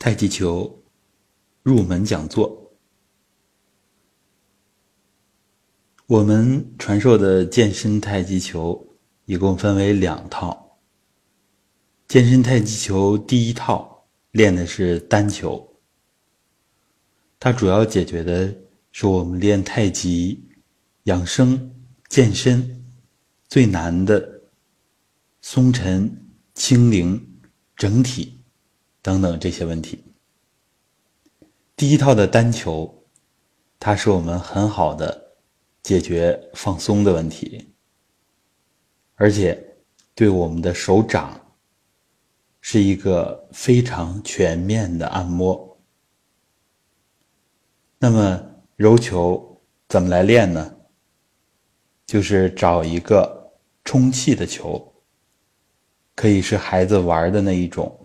太极球入门讲座。我们传授的健身太极球一共分为两套。健身太极球第一套练的是单球，它主要解决的是我们练太极、养生、健身最难的松沉、轻灵、整体。等等这些问题。第一套的单球，它是我们很好的解决放松的问题，而且对我们的手掌是一个非常全面的按摩。那么柔球怎么来练呢？就是找一个充气的球，可以是孩子玩的那一种。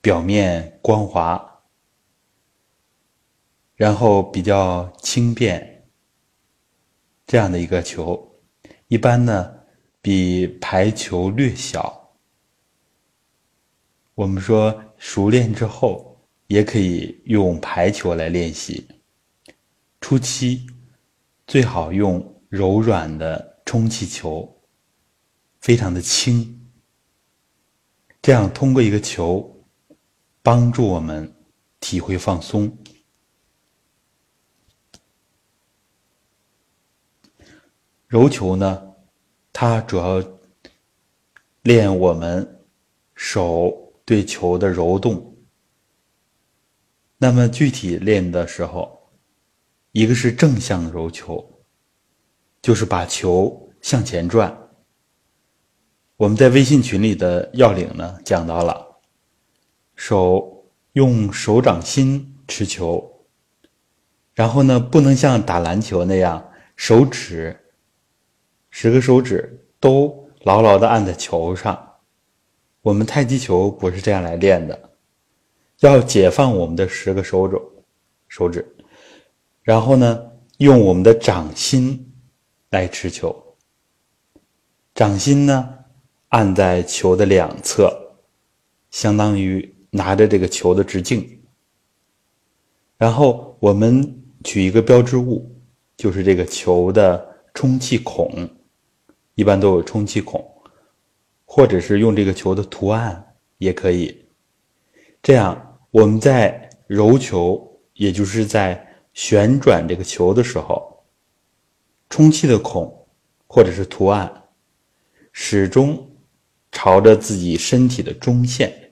表面光滑，然后比较轻便，这样的一个球，一般呢比排球略小。我们说熟练之后，也可以用排球来练习。初期最好用柔软的充气球，非常的轻，这样通过一个球。帮助我们体会放松。揉球呢，它主要练我们手对球的揉动。那么具体练的时候，一个是正向揉球，就是把球向前转。我们在微信群里的要领呢，讲到了。手用手掌心持球，然后呢，不能像打篮球那样，手指十个手指都牢牢的按在球上。我们太极球不是这样来练的，要解放我们的十个手肘手指，然后呢，用我们的掌心来持球。掌心呢，按在球的两侧，相当于。拿着这个球的直径，然后我们取一个标志物，就是这个球的充气孔，一般都有充气孔，或者是用这个球的图案也可以。这样我们在揉球，也就是在旋转这个球的时候，充气的孔或者是图案始终朝着自己身体的中线。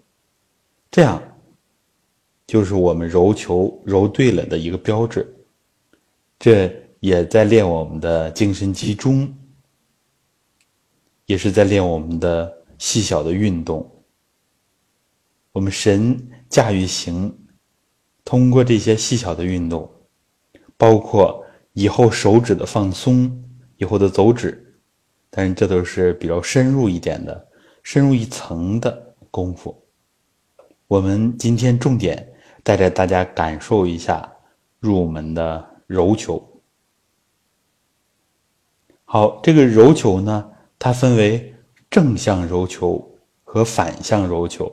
这样，就是我们揉球揉对了的一个标志。这也在练我们的精神集中，也是在练我们的细小的运动。我们神驾驭形，通过这些细小的运动，包括以后手指的放松，以后的走指，但是这都是比较深入一点的、深入一层的功夫。我们今天重点带着大家感受一下入门的柔球。好，这个柔球呢，它分为正向揉球和反向揉球。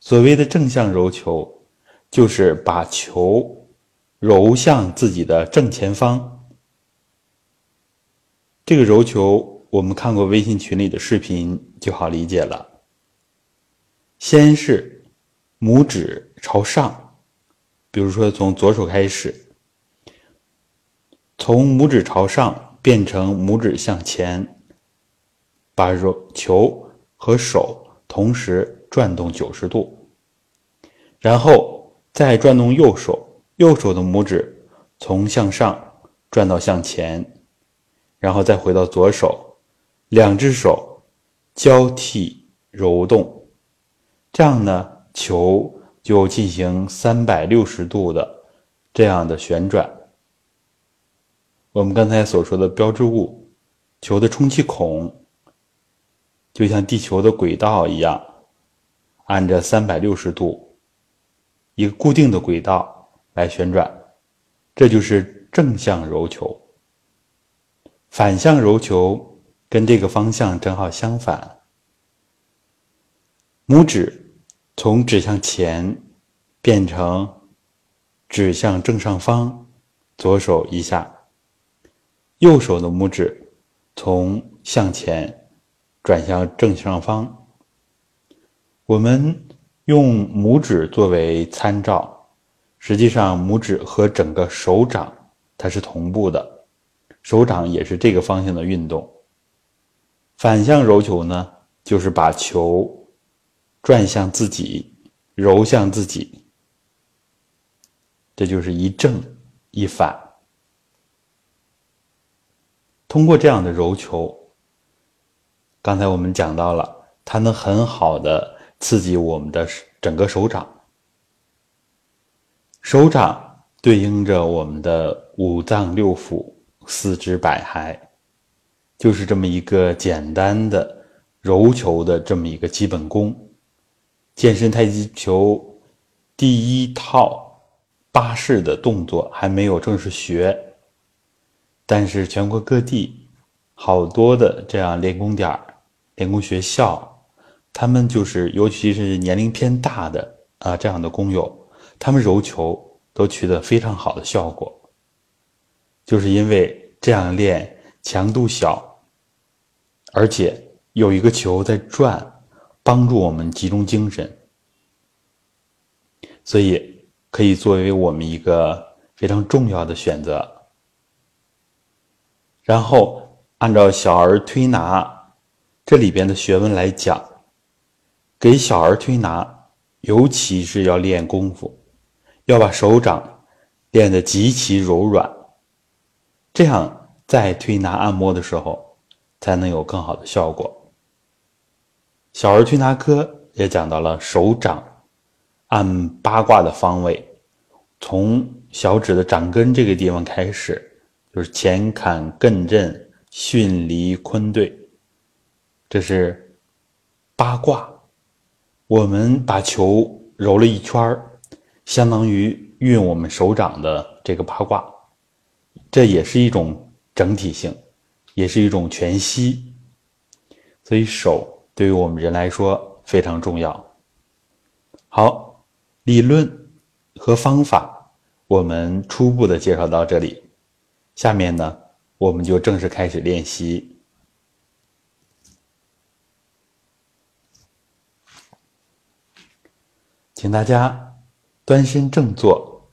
所谓的正向揉球，就是把球揉向自己的正前方。这个揉球，我们看过微信群里的视频就好理解了。先是拇指朝上，比如说从左手开始，从拇指朝上变成拇指向前，把揉球和手同时转动九十度，然后再转动右手，右手的拇指从向上转到向前，然后再回到左手，两只手交替揉动。这样呢，球就进行三百六十度的这样的旋转。我们刚才所说的标志物，球的充气孔，就像地球的轨道一样，按着三百六十度一个固定的轨道来旋转，这就是正向揉球。反向揉球跟这个方向正好相反，拇指。从指向前变成指向正上方，左手一下；右手的拇指从向前转向正上方。我们用拇指作为参照，实际上拇指和整个手掌它是同步的，手掌也是这个方向的运动。反向揉球呢，就是把球转向自己，揉向自己，这就是一正一反。通过这样的揉球，刚才我们讲到了，它能很好的刺激我们的整个手掌，手掌对应着我们的五脏六腑、四肢百骸。就是这么一个简单的揉球的这么一个基本功。健身太极球第一套八式的动作还没有正式学，但是全国各地好多的这样练功点儿、练功学校，他们就是尤其是年龄偏大的啊这样的工友，他们揉球都取得非常好的效果，就是因为这样练。强度小，而且有一个球在转，帮助我们集中精神，所以可以作为我们一个非常重要的选择。然后按照小儿推拿这里边的学问来讲，给小儿推拿，尤其是要练功夫，要把手掌练得极其柔软，这样。在推拿按摩的时候，才能有更好的效果。小儿推拿科也讲到了手掌按八卦的方位，从小指的掌根这个地方开始，就是乾坎艮震巽离坤兑，这是八卦。我们把球揉了一圈相当于运我们手掌的这个八卦，这也是一种。整体性，也是一种全息，所以手对于我们人来说非常重要。好，理论和方法我们初步的介绍到这里，下面呢我们就正式开始练习，请大家端身正坐，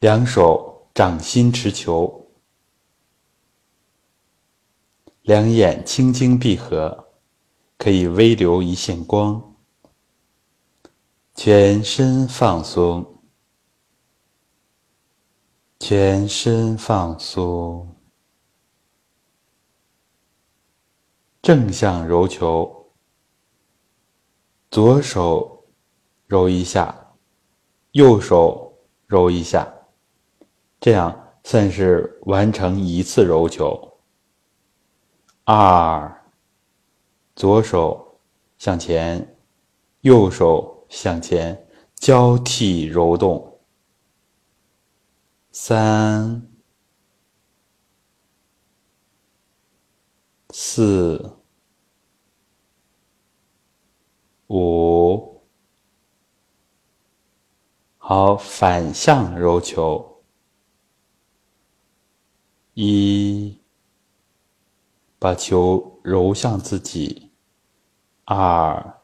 两手掌心持球。两眼轻轻闭合，可以微流一线光。全身放松，全身放松。正向揉球，左手揉一下，右手揉一下，这样算是完成一次揉球。二，左手向前，右手向前，交替揉动。三、四、五，好，反向揉球。一。把球揉向自己，二、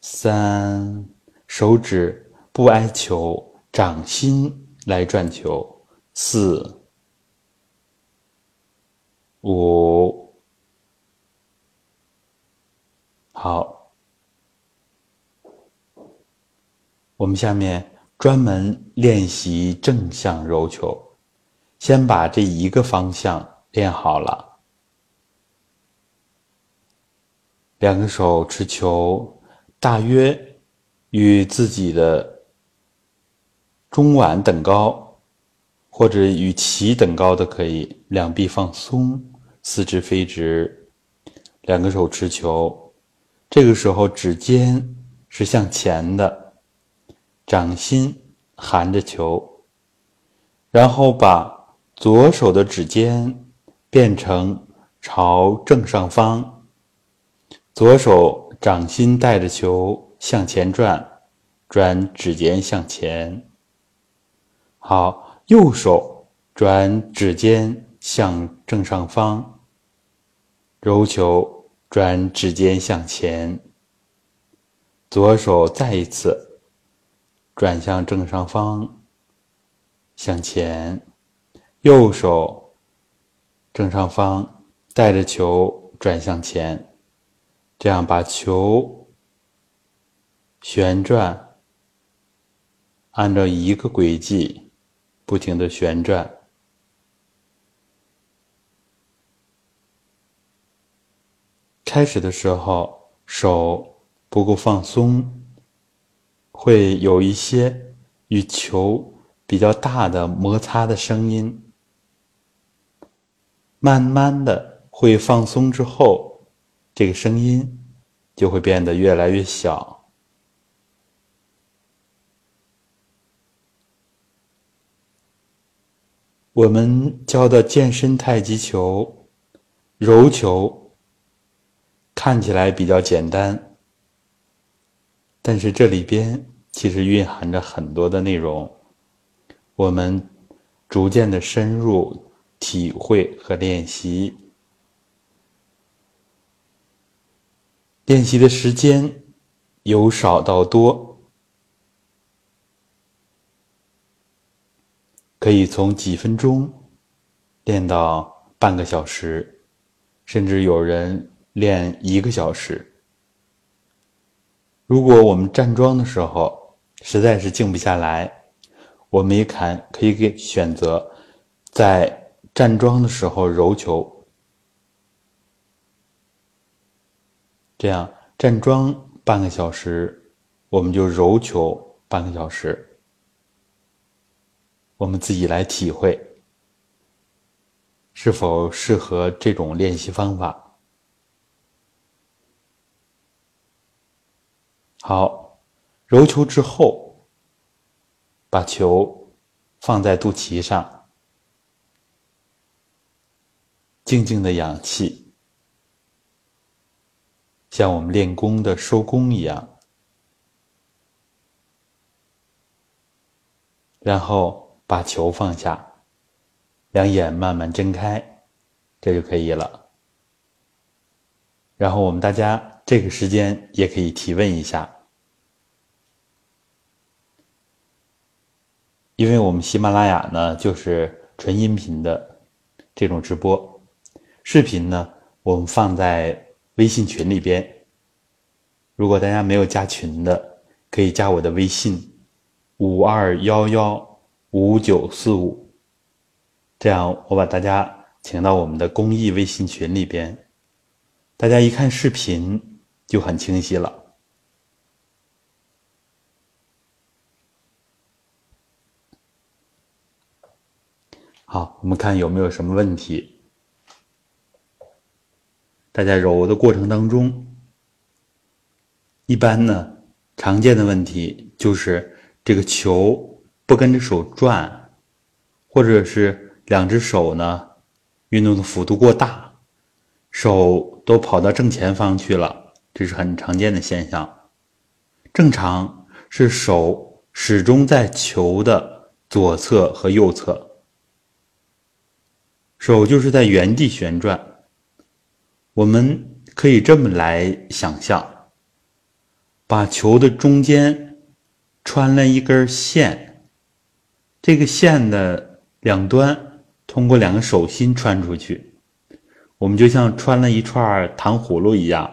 三，手指不挨球，掌心来转球，四、五，好，我们下面专门练习正向揉球。先把这一个方向练好了，两个手持球，大约与自己的中脘等高，或者与其等高的可以。两臂放松，四肢飞直，两个手持球，这个时候指尖是向前的，掌心含着球，然后把。左手的指尖变成朝正上方，左手掌心带着球向前转，转指尖向前。好，右手转指尖向正上方，揉球转指尖向前。左手再一次转向正上方，向前。右手正上方带着球转向前，这样把球旋转，按照一个轨迹不停的旋转。开始的时候手不够放松，会有一些与球比较大的摩擦的声音。慢慢的会放松之后，这个声音就会变得越来越小。我们教的健身太极球、柔球看起来比较简单，但是这里边其实蕴含着很多的内容，我们逐渐的深入。体会和练习，练习的时间由少到多，可以从几分钟练到半个小时，甚至有人练一个小时。如果我们站桩的时候实在是静不下来，我们也看可以给选择在。站桩的时候揉球，这样站桩半个小时，我们就揉球半个小时，我们自己来体会是否适合这种练习方法。好，揉球之后，把球放在肚脐上。静静的氧气，像我们练功的收功一样，然后把球放下，两眼慢慢睁开，这就可以了。然后我们大家这个时间也可以提问一下，因为我们喜马拉雅呢就是纯音频的这种直播。视频呢，我们放在微信群里边。如果大家没有加群的，可以加我的微信：五二幺幺五九四五。这样，我把大家请到我们的公益微信群里边，大家一看视频就很清晰了。好，我们看有没有什么问题。大家揉的过程当中，一般呢，常见的问题就是这个球不跟着手转，或者是两只手呢运动的幅度过大，手都跑到正前方去了，这是很常见的现象。正常是手始终在球的左侧和右侧，手就是在原地旋转。我们可以这么来想象：把球的中间穿了一根线，这个线的两端通过两个手心穿出去，我们就像穿了一串糖葫芦一样，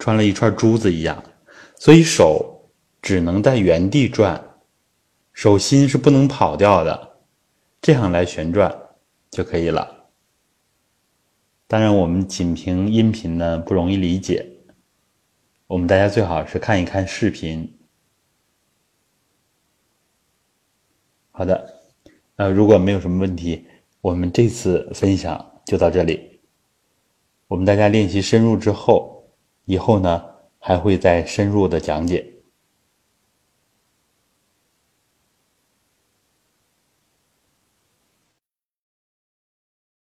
穿了一串珠子一样，所以手只能在原地转，手心是不能跑掉的，这样来旋转就可以了。当然，我们仅凭音频呢不容易理解，我们大家最好是看一看视频。好的，呃，如果没有什么问题，我们这次分享就到这里。我们大家练习深入之后，以后呢还会再深入的讲解。